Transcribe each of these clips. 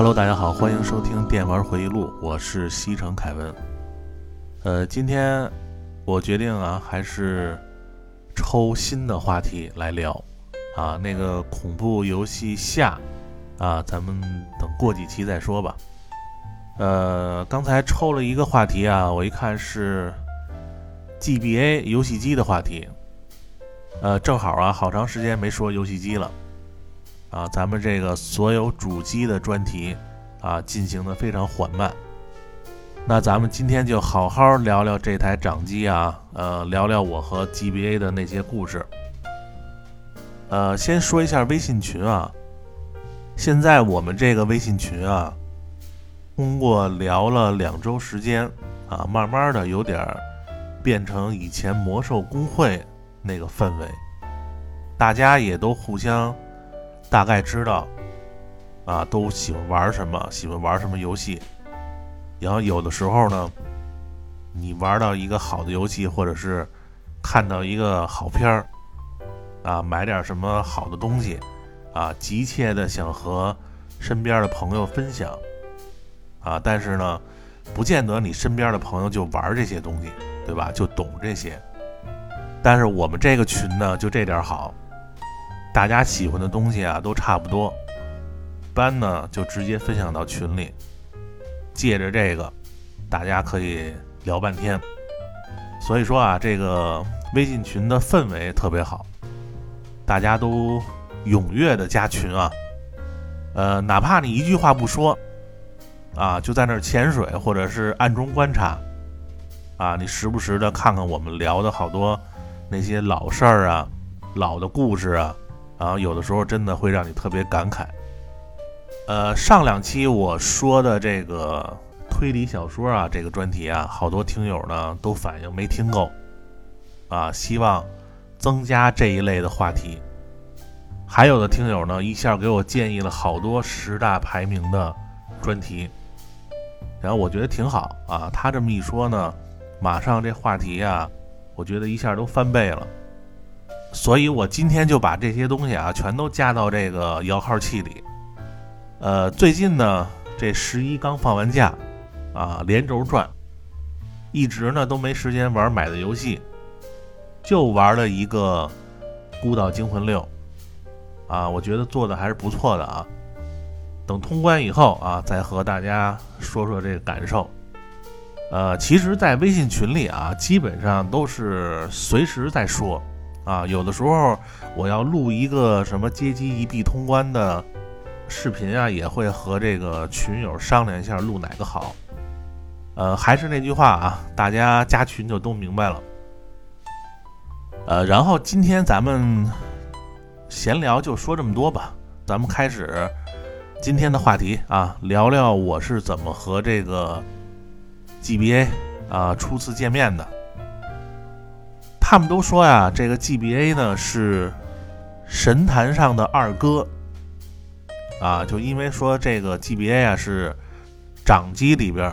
Hello，大家好，欢迎收听电玩回忆录，我是西城凯文。呃，今天我决定啊，还是抽新的话题来聊啊，那个恐怖游戏下啊，咱们等过几期再说吧。呃，刚才抽了一个话题啊，我一看是 GBA 游戏机的话题，呃，正好啊，好长时间没说游戏机了。啊，咱们这个所有主机的专题啊，进行的非常缓慢。那咱们今天就好好聊聊这台掌机啊，呃，聊聊我和 GBA 的那些故事。呃，先说一下微信群啊，现在我们这个微信群啊，通过聊了两周时间啊，慢慢的有点变成以前魔兽公会那个氛围，大家也都互相。大概知道，啊，都喜欢玩什么，喜欢玩什么游戏。然后有的时候呢，你玩到一个好的游戏，或者是看到一个好片儿，啊，买点什么好的东西，啊，急切的想和身边的朋友分享，啊，但是呢，不见得你身边的朋友就玩这些东西，对吧？就懂这些。但是我们这个群呢，就这点好。大家喜欢的东西啊，都差不多，般呢就直接分享到群里，借着这个，大家可以聊半天。所以说啊，这个微信群的氛围特别好，大家都踊跃的加群啊，呃，哪怕你一句话不说，啊，就在那儿潜水或者是暗中观察，啊，你时不时的看看我们聊的好多那些老事儿啊，老的故事啊。啊，有的时候真的会让你特别感慨。呃，上两期我说的这个推理小说啊，这个专题啊，好多听友呢都反映没听够，啊，希望增加这一类的话题。还有的听友呢，一下给我建议了好多十大排名的专题，然后我觉得挺好啊。他这么一说呢，马上这话题啊，我觉得一下都翻倍了。所以我今天就把这些东西啊，全都加到这个摇号器里。呃，最近呢，这十一刚放完假，啊，连轴转，一直呢都没时间玩买的游戏，就玩了一个《孤岛惊魂六》，啊，我觉得做的还是不错的啊。等通关以后啊，再和大家说说这个感受。呃，其实，在微信群里啊，基本上都是随时在说。啊，有的时候我要录一个什么街机一币通关的视频啊，也会和这个群友商量一下录哪个好。呃，还是那句话啊，大家加群就都明白了。呃，然后今天咱们闲聊就说这么多吧，咱们开始今天的话题啊，聊聊我是怎么和这个 GBA 啊初次见面的。他们都说呀，这个 GBA 呢是神坛上的二哥啊，就因为说这个 GBA 啊是掌机里边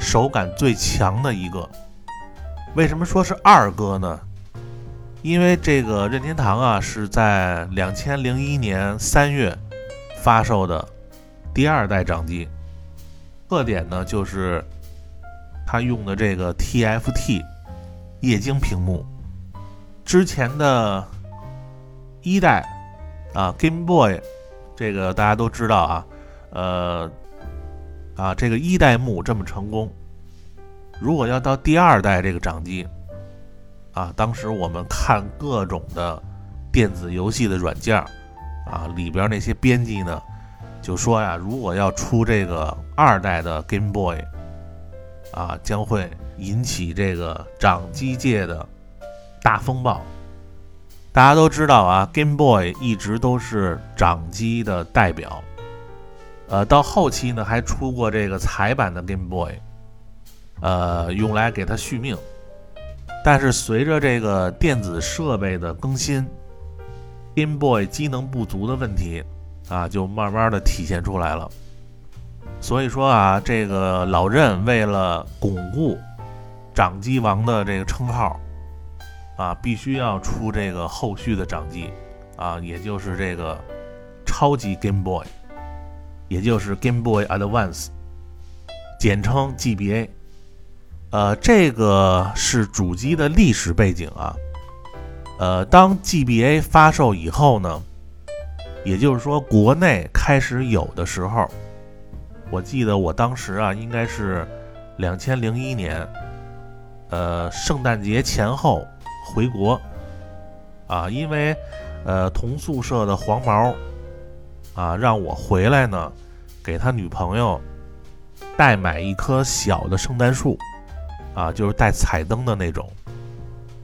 手感最强的一个。为什么说是二哥呢？因为这个任天堂啊是在两千零一年三月发售的第二代掌机，特点呢就是它用的这个 TFT。液晶屏幕，之前的一代啊，Game Boy，这个大家都知道啊，呃，啊，这个一代目这么成功，如果要到第二代这个掌机，啊，当时我们看各种的电子游戏的软件啊，里边那些编辑呢，就说呀，如果要出这个二代的 Game Boy，啊，将会。引起这个掌机界的大风暴。大家都知道啊，Game Boy 一直都是掌机的代表。呃，到后期呢，还出过这个彩版的 Game Boy，呃，用来给它续命。但是随着这个电子设备的更新，Game Boy 机能不足的问题啊，就慢慢的体现出来了。所以说啊，这个老任为了巩固。掌机王的这个称号啊，必须要出这个后续的掌机啊，也就是这个超级 Game Boy。也就是 Game Boy Advance，简称 GBA。呃，这个是主机的历史背景啊。呃，当 GBA 发售以后呢，也就是说国内开始有的时候，我记得我当时啊，应该是两千零一年，呃，圣诞节前后回国啊，因为呃同宿舍的黄毛啊让我回来呢，给他女朋友代买一棵小的圣诞树啊，就是带彩灯的那种。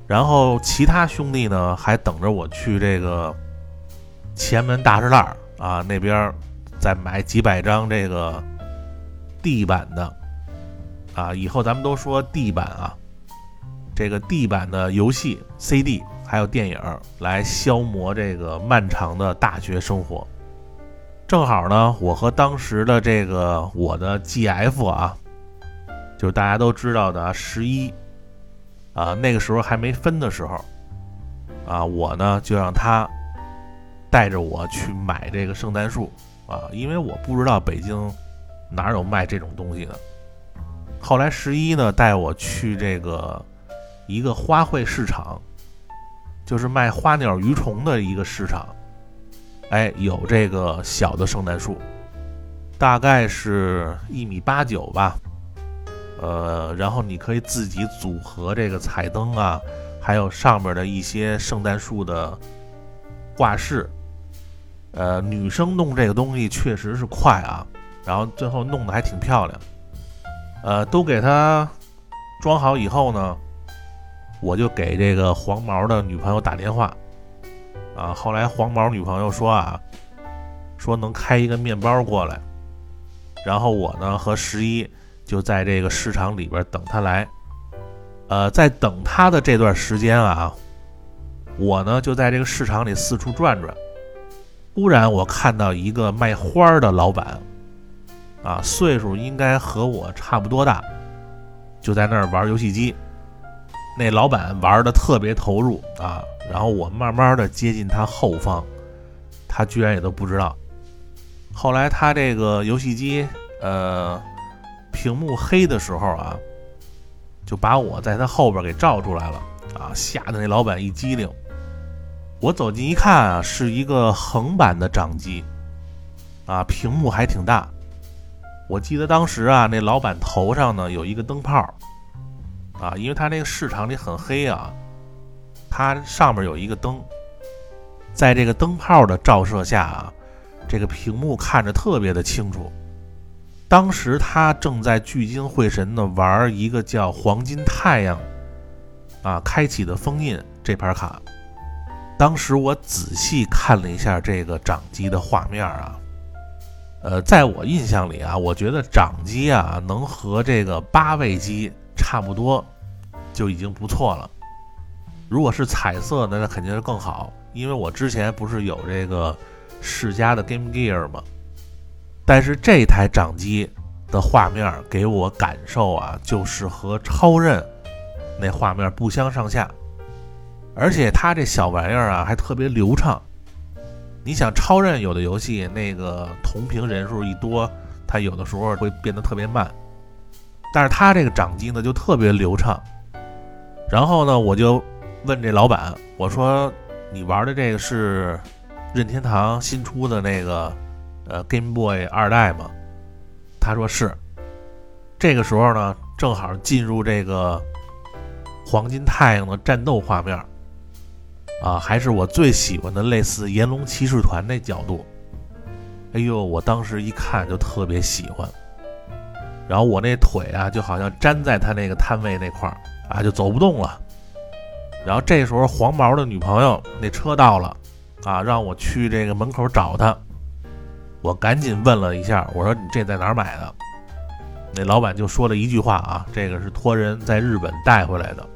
然后其他兄弟呢，还等着我去这个前门大栅栏啊那边再买几百张这个地板的啊，以后咱们都说地板啊，这个地板的游戏 CD 还有电影来消磨这个漫长的大学生活。正好呢，我和当时的这个我的 GF 啊，就是大家都知道的十一。啊，那个时候还没分的时候，啊，我呢就让他带着我去买这个圣诞树啊，因为我不知道北京哪有卖这种东西的。后来十一呢带我去这个一个花卉市场，就是卖花鸟鱼虫的一个市场，哎，有这个小的圣诞树，大概是一米八九吧。呃，然后你可以自己组合这个彩灯啊，还有上面的一些圣诞树的挂饰。呃，女生弄这个东西确实是快啊，然后最后弄得还挺漂亮。呃，都给它装好以后呢，我就给这个黄毛的女朋友打电话。啊，后来黄毛女朋友说啊，说能开一个面包过来，然后我呢和十一。就在这个市场里边等他来，呃，在等他的这段时间啊，我呢就在这个市场里四处转转。忽然我看到一个卖花的老板，啊，岁数应该和我差不多大，就在那儿玩游戏机。那老板玩的特别投入啊，然后我慢慢的接近他后方，他居然也都不知道。后来他这个游戏机，呃。屏幕黑的时候啊，就把我在他后边给照出来了啊，吓得那老板一激灵。我走近一看啊，是一个横版的掌机，啊，屏幕还挺大。我记得当时啊，那老板头上呢有一个灯泡，啊，因为它那个市场里很黑啊，它上面有一个灯，在这个灯泡的照射下啊，这个屏幕看着特别的清楚。当时他正在聚精会神的玩一个叫“黄金太阳”啊开启的封印这盘卡。当时我仔细看了一下这个掌机的画面啊，呃，在我印象里啊，我觉得掌机啊能和这个八位机差不多就已经不错了。如果是彩色的，那肯定是更好，因为我之前不是有这个世嘉的 Game Gear 吗？但是这台掌机的画面给我感受啊，就是和超任那画面不相上下，而且它这小玩意儿啊还特别流畅。你想超任有的游戏那个同屏人数一多，它有的时候会变得特别慢，但是他这个掌机呢就特别流畅。然后呢，我就问这老板，我说你玩的这个是任天堂新出的那个？呃，Game Boy 二代吗，他说是。这个时候呢，正好进入这个黄金太阳的战斗画面，啊，还是我最喜欢的类似炎龙骑士团那角度。哎呦，我当时一看就特别喜欢。然后我那腿啊，就好像粘在他那个摊位那块儿啊，就走不动了。然后这时候黄毛的女朋友那车到了，啊，让我去这个门口找他。我赶紧问了一下，我说你这在哪儿买的？那老板就说了一句话啊，这个是托人在日本带回来的，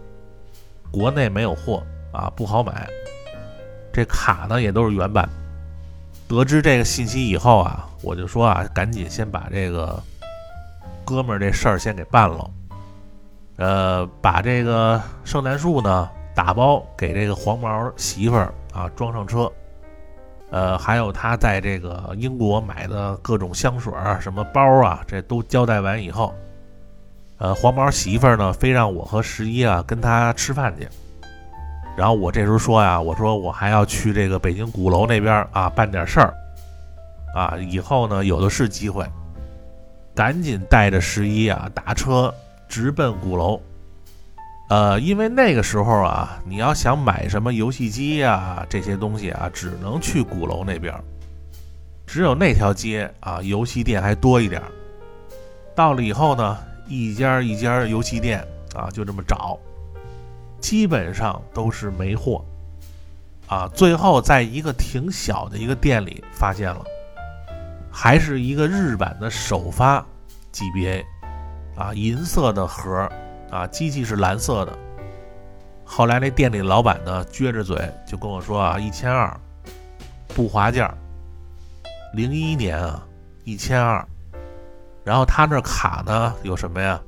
国内没有货啊，不好买。这卡呢也都是原版。得知这个信息以后啊，我就说啊，赶紧先把这个哥们儿这事儿先给办了。呃，把这个圣诞树呢打包给这个黄毛媳妇儿啊装上车。呃，还有他在这个英国买的各种香水儿、什么包啊，这都交代完以后，呃，黄毛媳妇儿呢，非让我和十一啊跟他吃饭去。然后我这时候说呀，我说我还要去这个北京鼓楼那边啊办点事儿，啊，以后呢有的是机会，赶紧带着十一啊打车直奔鼓楼。呃，因为那个时候啊，你要想买什么游戏机呀这些东西啊，只能去鼓楼那边，只有那条街啊游戏店还多一点。到了以后呢，一家一家游戏店啊就这么找。基本上都是没货，啊，最后在一个挺小的一个店里发现了，还是一个日版的首发 GBA，啊，银色的盒，啊，机器是蓝色的。后来那店里老板呢，撅着嘴就跟我说啊，一千二，不划价。零一年啊，一千二，然后他那卡呢有什么呀？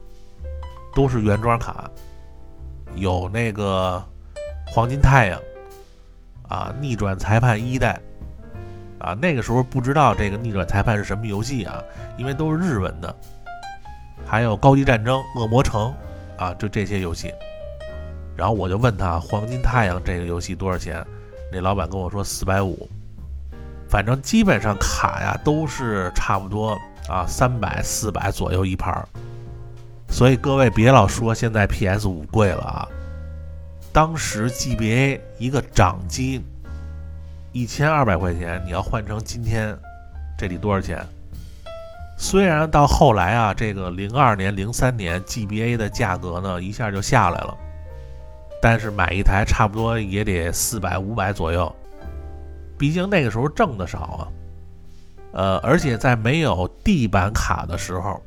都是原装卡。有那个黄金太阳啊，逆转裁判一代啊，那个时候不知道这个逆转裁判是什么游戏啊，因为都是日文的。还有高级战争、恶魔城啊，就这些游戏。然后我就问他黄金太阳这个游戏多少钱？那老板跟我说四百五。反正基本上卡呀都是差不多啊，三百、四百左右一盘儿。所以各位别老说现在 PS 五贵了啊！当时 GBA 一个掌机一千二百块钱，你要换成今天，这得多少钱？虽然到后来啊，这个零二年、零三年 GBA 的价格呢一下就下来了，但是买一台差不多也得四百、五百左右。毕竟那个时候挣的少啊，呃，而且在没有地板卡的时候。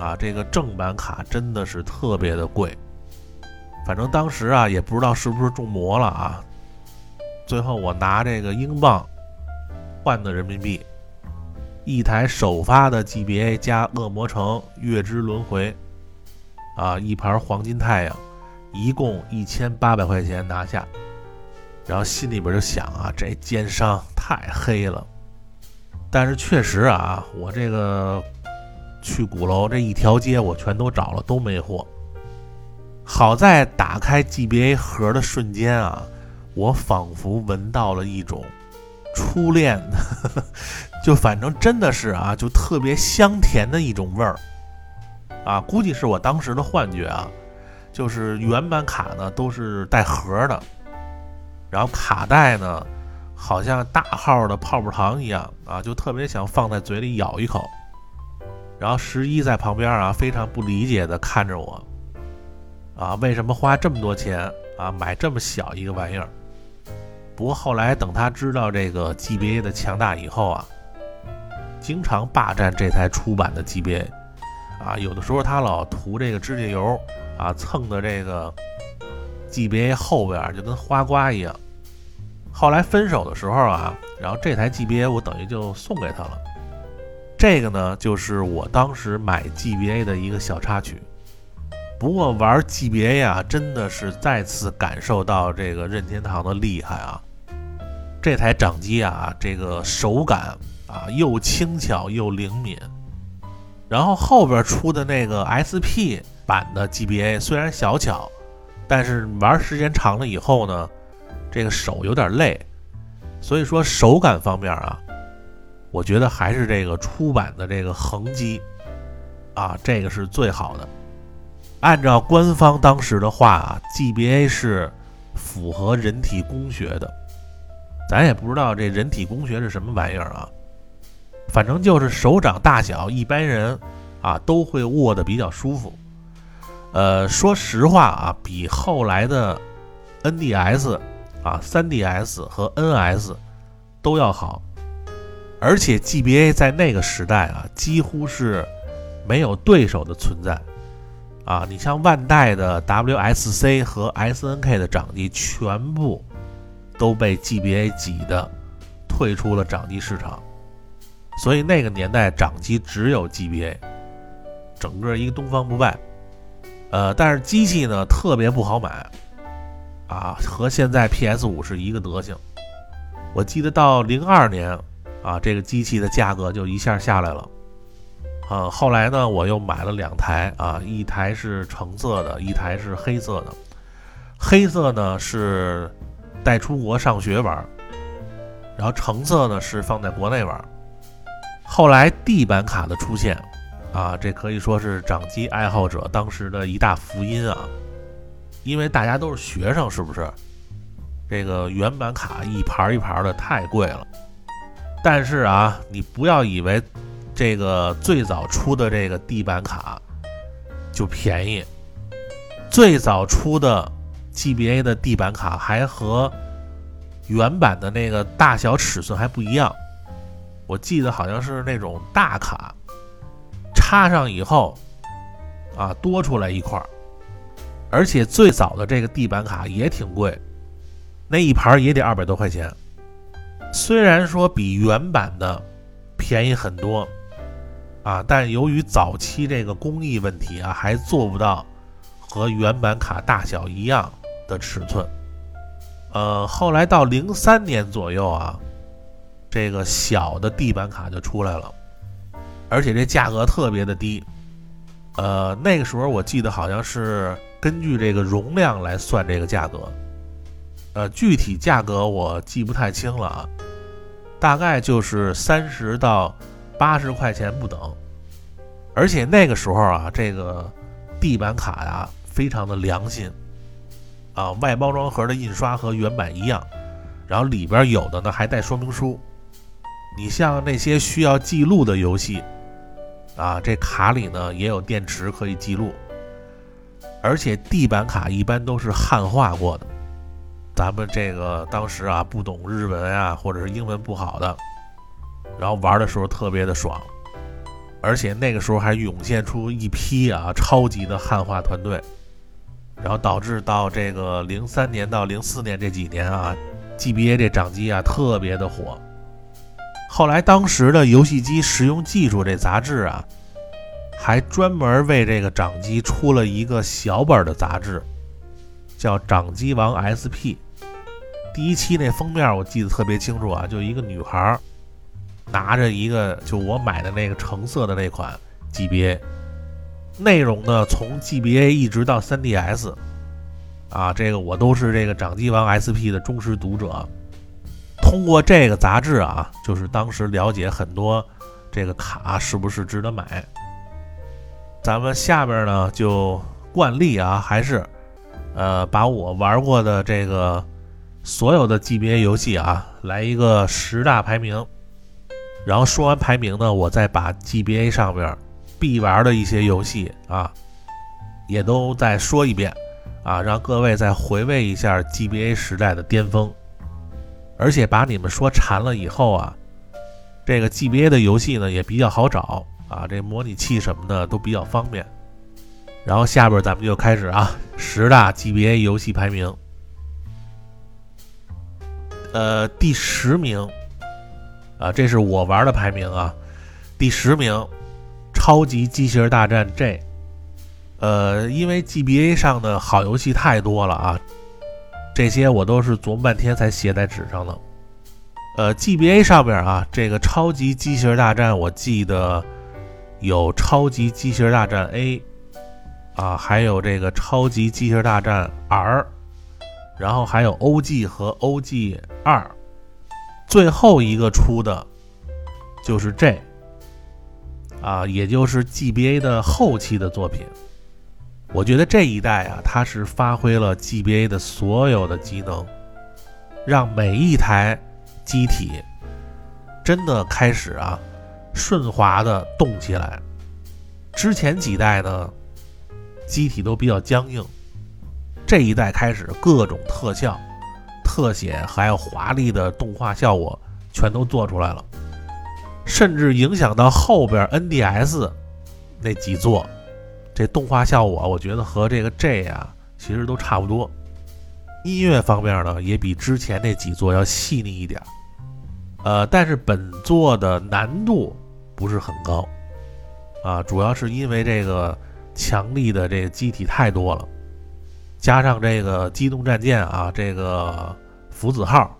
啊，这个正版卡真的是特别的贵，反正当时啊也不知道是不是中魔了啊。最后我拿这个英镑换的人民币，一台首发的 GBA 加恶魔城月之轮回，啊，一盘黄金太阳，一共一千八百块钱拿下。然后心里边就想啊，这奸商太黑了。但是确实啊，我这个。去鼓楼这一条街，我全都找了，都没货。好在打开 GBA 盒的瞬间啊，我仿佛闻到了一种初恋呵呵，就反正真的是啊，就特别香甜的一种味儿啊。估计是我当时的幻觉啊，就是原版卡呢都是带盒的，然后卡带呢好像大号的泡泡糖一样啊，就特别想放在嘴里咬一口。然后十一在旁边啊，非常不理解的看着我，啊，为什么花这么多钱啊买这么小一个玩意儿？不过后来等他知道这个 GBA 的强大以后啊，经常霸占这台出版的 GBA，啊，有的时候他老涂这个指甲油啊，蹭的这个 GBA 后边就跟花瓜一样。后来分手的时候啊，然后这台 GBA 我等于就送给他了。这个呢，就是我当时买 GBA 的一个小插曲。不过玩 GBA 啊，真的是再次感受到这个任天堂的厉害啊！这台掌机啊，这个手感啊，又轻巧又灵敏。然后后边出的那个 SP 版的 GBA 虽然小巧，但是玩时间长了以后呢，这个手有点累。所以说手感方面啊。我觉得还是这个出版的这个横机，啊，这个是最好的。按照官方当时的话啊，GBA 是符合人体工学的。咱也不知道这人体工学是什么玩意儿啊，反正就是手掌大小，一般人啊都会握得比较舒服。呃，说实话啊，比后来的 NDS 啊、3DS 和 NS 都要好。而且 GBA 在那个时代啊，几乎是没有对手的存在啊！你像万代的 WSC 和 SNK 的掌机，全部都被 GBA 挤的退出了掌机市场。所以那个年代掌机只有 GBA，整个一个东方不败。呃，但是机器呢特别不好买啊，和现在 PS 五是一个德行。我记得到零二年啊，这个机器的价格就一下下来了。啊，后来呢，我又买了两台啊，一台是橙色的，一台是黑色的。黑色呢是带出国上学玩，然后橙色呢是放在国内玩。后来地板卡的出现，啊，这可以说是掌机爱好者当时的一大福音啊，因为大家都是学生，是不是？这个原版卡一盘一盘的太贵了。但是啊，你不要以为。这个最早出的这个地板卡就便宜，最早出的 GBA 的地板卡还和原版的那个大小尺寸还不一样，我记得好像是那种大卡，插上以后啊多出来一块儿，而且最早的这个地板卡也挺贵，那一盘也得二百多块钱，虽然说比原版的便宜很多。啊，但由于早期这个工艺问题啊，还做不到和原版卡大小一样的尺寸。呃，后来到零三年左右啊，这个小的地板卡就出来了，而且这价格特别的低。呃，那个时候我记得好像是根据这个容量来算这个价格，呃，具体价格我记不太清了啊，大概就是三十到。八十块钱不等，而且那个时候啊，这个地板卡呀非常的良心啊，外包装盒的印刷和原版一样，然后里边有的呢还带说明书。你像那些需要记录的游戏啊，这卡里呢也有电池可以记录，而且地板卡一般都是汉化过的。咱们这个当时啊不懂日文啊，或者是英文不好的。然后玩的时候特别的爽，而且那个时候还涌现出一批啊超级的汉化团队，然后导致到这个零三年到零四年这几年啊，GBA 这掌机啊特别的火。后来当时的游戏机实用技术这杂志啊，还专门为这个掌机出了一个小本的杂志，叫《掌机王 SP》。第一期那封面我记得特别清楚啊，就一个女孩。拿着一个就我买的那个橙色的那款 GBA，内容呢从 GBA 一直到 3DS，啊，这个我都是这个掌机王 SP 的忠实读者。通过这个杂志啊，就是当时了解很多这个卡是不是值得买。咱们下边呢就惯例啊，还是呃把我玩过的这个所有的 GBA 游戏啊来一个十大排名。然后说完排名呢，我再把 GBA 上边必玩的一些游戏啊，也都再说一遍啊，让各位再回味一下 GBA 时代的巅峰。而且把你们说馋了以后啊，这个 GBA 的游戏呢也比较好找啊，这模拟器什么的都比较方便。然后下边咱们就开始啊，十大 GBA 游戏排名。呃，第十名。啊，这是我玩的排名啊，第十名，《超级机器人大战 J》。呃，因为 GBA 上的好游戏太多了啊，这些我都是琢磨半天才写在纸上的。呃，GBA 上边啊，这个《超级机器人大战》，我记得有《超级机器人大战 A》，啊，还有这个《超级机器人大战 R》，然后还有 OG 和 OG 二。最后一个出的，就是这，啊，也就是 GBA 的后期的作品。我觉得这一代啊，它是发挥了 GBA 的所有的机能，让每一台机体真的开始啊顺滑的动起来。之前几代呢，机体都比较僵硬，这一代开始各种特效。特写还有华丽的动画效果全都做出来了，甚至影响到后边 NDS 那几座，这动画效果我觉得和这个 J 啊其实都差不多。音乐方面呢也比之前那几座要细腻一点，呃，但是本作的难度不是很高啊，主要是因为这个强力的这个机体太多了。加上这个机动战舰啊，这个福子号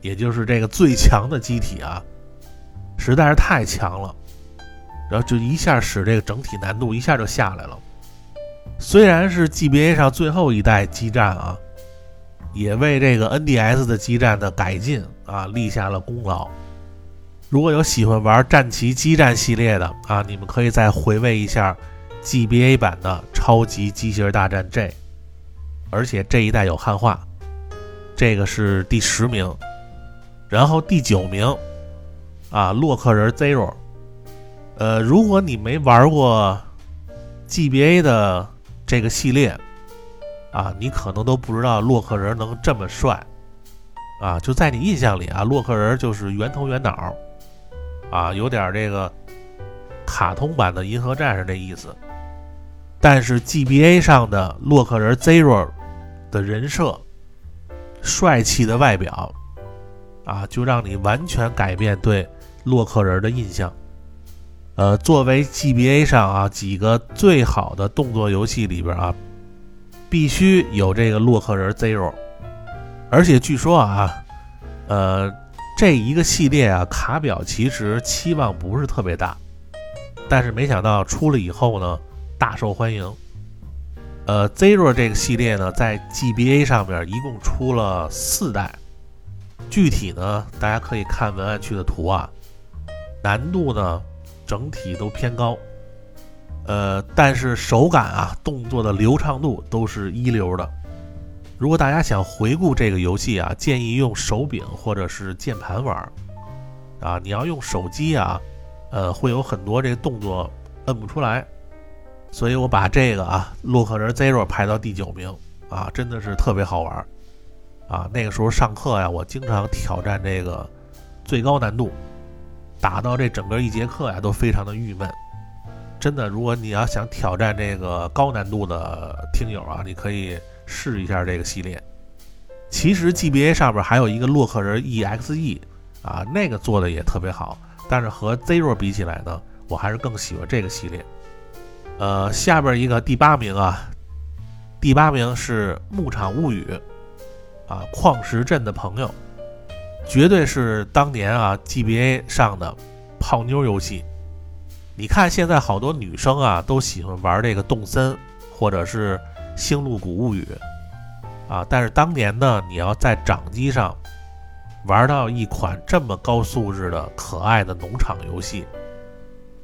也就是这个最强的机体啊，实在是太强了，然后就一下使这个整体难度一下就下来了。虽然是 GBA 上最后一代基站啊，也为这个 NDS 的基站的改进啊立下了功劳。如果有喜欢玩战旗基站系列的啊，你们可以再回味一下 GBA 版的《超级机器人大战 J》，而且这一代有汉化。这个是第十名，然后第九名啊，洛克人 Zero。呃，如果你没玩过 GBA 的这个系列啊，你可能都不知道洛克人能这么帅啊！就在你印象里啊，洛克人就是圆头圆脑啊，有点这个卡通版的银河战士那意思。但是 GBA 上的洛克人 Zero 的人设、帅气的外表啊，就让你完全改变对洛克人的印象。呃，作为 GBA 上啊几个最好的动作游戏里边啊，必须有这个洛克人 Zero，而且据说啊，呃，这一个系列啊卡表其实期望不是特别大，但是没想到出了以后呢大受欢迎。呃，Zero 这个系列呢在 GBA 上面一共出了四代，具体呢大家可以看文案区的图啊，难度呢。整体都偏高，呃，但是手感啊，动作的流畅度都是一流的。如果大家想回顾这个游戏啊，建议用手柄或者是键盘玩啊。你要用手机啊，呃，会有很多这个动作摁不出来。所以我把这个啊，洛克人 Zero 排到第九名啊，真的是特别好玩啊。那个时候上课呀，我经常挑战这个最高难度。打到这整个一节课呀，都非常的郁闷。真的，如果你要想挑战这个高难度的听友啊，你可以试一下这个系列。其实 GBA 上边还有一个洛克人 EXE 啊，那个做的也特别好。但是和 Zero 比起来呢，我还是更喜欢这个系列。呃，下边一个第八名啊，第八名是《牧场物语》啊，矿石镇的朋友。绝对是当年啊，GBA 上的泡妞游戏。你看现在好多女生啊，都喜欢玩这个动森或者是星露谷物语啊。但是当年呢，你要在掌机上玩到一款这么高素质的可爱的农场游戏，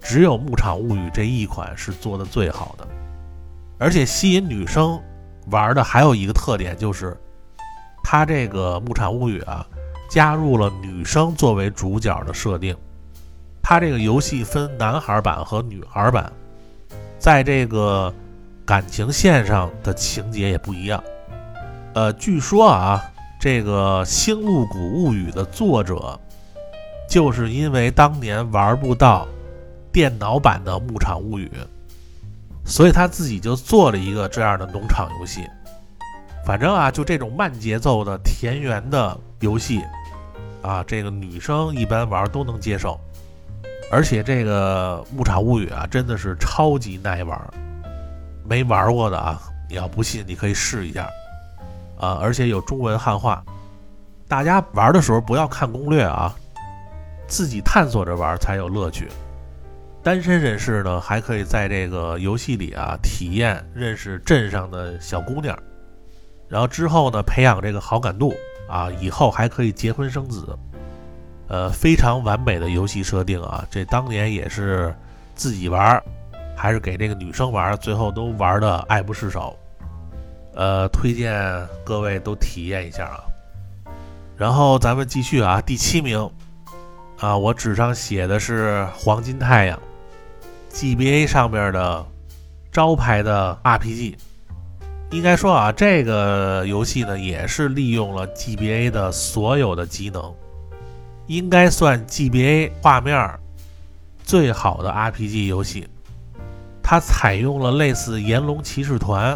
只有牧场物语这一款是做的最好的。而且吸引女生玩的还有一个特点就是，它这个牧场物语啊。加入了女生作为主角的设定，它这个游戏分男孩版和女孩版，在这个感情线上的情节也不一样。呃，据说啊，这个《星露谷物语》的作者，就是因为当年玩不到电脑版的《牧场物语》，所以他自己就做了一个这样的农场游戏。反正啊，就这种慢节奏的田园的游戏。啊，这个女生一般玩都能接受，而且这个《牧场物语》啊，真的是超级耐玩。没玩过的啊，你要不信，你可以试一下啊，而且有中文汉化。大家玩的时候不要看攻略啊，自己探索着玩才有乐趣。单身人士呢，还可以在这个游戏里啊，体验认识镇上的小姑娘，然后之后呢，培养这个好感度。啊，以后还可以结婚生子，呃，非常完美的游戏设定啊！这当年也是自己玩，还是给这个女生玩，最后都玩的爱不释手。呃，推荐各位都体验一下啊。然后咱们继续啊，第七名啊，我纸上写的是黄金太阳，GBA 上面的招牌的 RPG。应该说啊，这个游戏呢也是利用了 GBA 的所有的机能，应该算 GBA 画面最好的 RPG 游戏。它采用了类似《炎龙骑士团》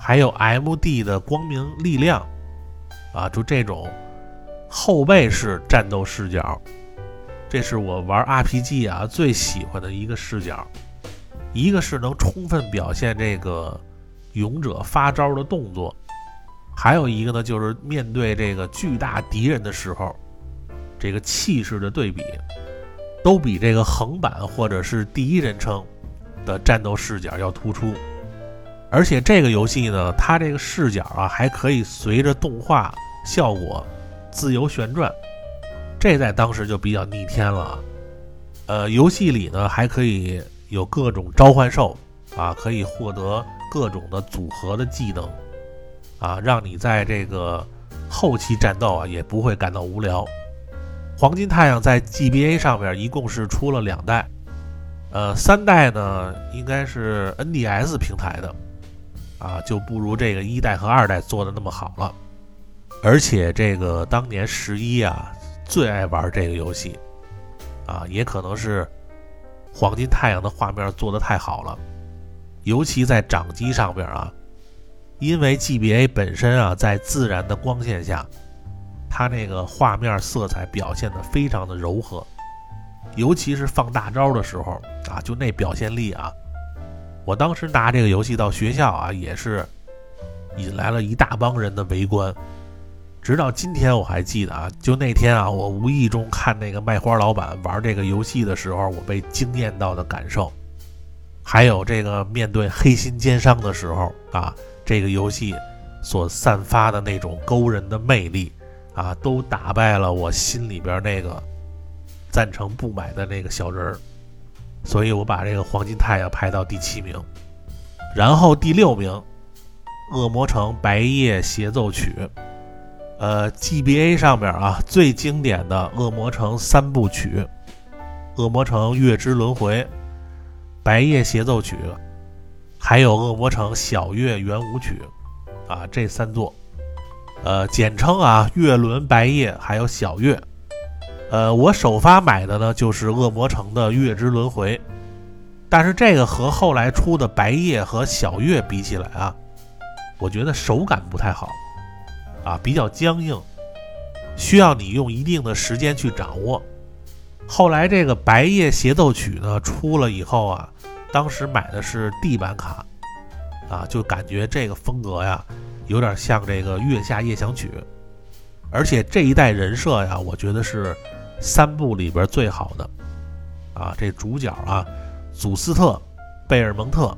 还有 MD 的光明力量啊，就这种后背式战斗视角，这是我玩 RPG 啊最喜欢的一个视角。一个是能充分表现这个。勇者发招的动作，还有一个呢，就是面对这个巨大敌人的时候，这个气势的对比，都比这个横版或者是第一人称的战斗视角要突出。而且这个游戏呢，它这个视角啊，还可以随着动画效果自由旋转，这在当时就比较逆天了。呃，游戏里呢还可以有各种召唤兽啊，可以获得各种的组合的技能啊，让你在这个后期战斗啊也不会感到无聊。黄金太阳在 GBA 上面一共是出了两代，呃，三代呢应该是 NDS 平台的。啊，就不如这个一代和二代做的那么好了，而且这个当年十一啊最爱玩这个游戏，啊，也可能是黄金太阳的画面做的太好了，尤其在掌机上边啊，因为 GBA 本身啊在自然的光线下，它那个画面色彩表现的非常的柔和，尤其是放大招的时候啊，就那表现力啊。我当时拿这个游戏到学校啊，也是引来了一大帮人的围观。直到今天我还记得啊，就那天啊，我无意中看那个卖花老板玩这个游戏的时候，我被惊艳到的感受，还有这个面对黑心奸商的时候啊，这个游戏所散发的那种勾人的魅力啊，都打败了我心里边那个赞成不买的那个小人儿。所以我把这个黄金太阳排到第七名，然后第六名，《恶魔城白夜协奏曲》。呃，GBA 上面啊最经典的《恶魔城三部曲》，《恶魔城月之轮回》、《白夜协奏曲》，还有《恶魔城小月圆舞曲》啊，这三座，呃，简称啊月轮白夜还有小月。呃，我首发买的呢就是恶魔城的月之轮回，但是这个和后来出的白夜和小月比起来啊，我觉得手感不太好，啊，比较僵硬，需要你用一定的时间去掌握。后来这个白夜协奏曲呢出了以后啊，当时买的是地板卡，啊，就感觉这个风格呀，有点像这个月下夜想曲，而且这一代人设呀，我觉得是。三部里边最好的啊，这主角啊，祖斯特·贝尔蒙特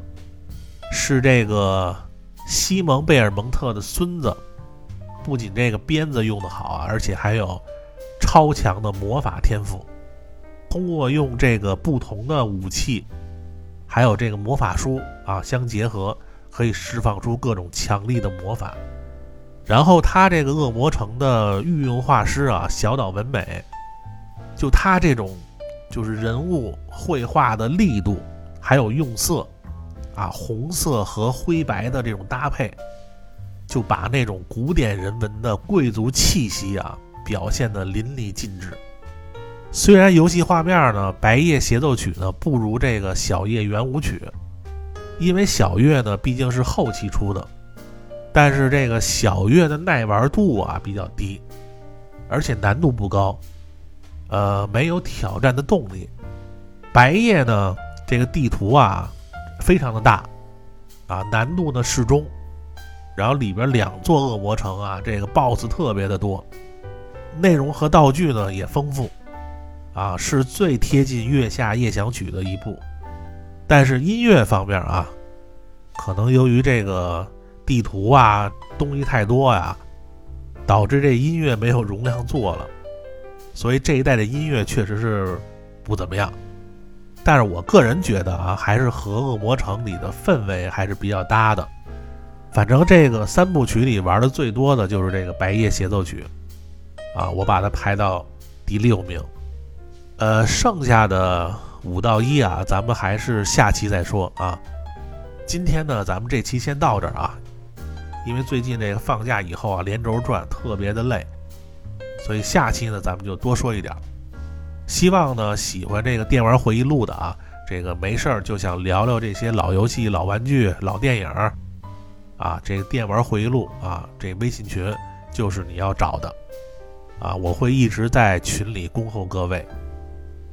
是这个西蒙·贝尔蒙特的孙子。不仅这个鞭子用的好啊，而且还有超强的魔法天赋。通过用这个不同的武器，还有这个魔法书啊相结合，可以释放出各种强力的魔法。然后他这个恶魔城的御用画师啊，小岛文美。就他这种，就是人物绘画的力度，还有用色，啊，红色和灰白的这种搭配，就把那种古典人文的贵族气息啊表现得淋漓尽致。虽然游戏画面呢，《白夜协奏曲》呢不如这个《小夜圆舞曲》，因为小月呢毕竟是后期出的，但是这个小月的耐玩度啊比较低，而且难度不高。呃，没有挑战的动力。白夜呢，这个地图啊，非常的大，啊，难度呢适中。然后里边两座恶魔城啊，这个 BOSS 特别的多，内容和道具呢也丰富，啊，是最贴近《月下夜想曲》的一部。但是音乐方面啊，可能由于这个地图啊东西太多呀，导致这音乐没有容量做了。所以这一代的音乐确实是不怎么样，但是我个人觉得啊，还是和恶魔城里的氛围还是比较搭的。反正这个三部曲里玩的最多的就是这个白夜协奏曲，啊，我把它排到第六名。呃，剩下的五到一啊，咱们还是下期再说啊。今天呢，咱们这期先到这儿啊，因为最近这个放假以后啊，连轴转特别的累。所以下期呢，咱们就多说一点。希望呢，喜欢这个电玩回忆录的啊，这个没事儿就想聊聊这些老游戏、老玩具、老电影儿啊，这个电玩回忆录啊，这微信群就是你要找的啊，我会一直在群里恭候各位。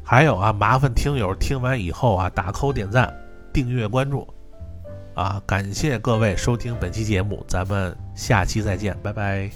还有啊，麻烦听友听完以后啊，打扣点赞、订阅关注啊，感谢各位收听本期节目，咱们下期再见，拜拜。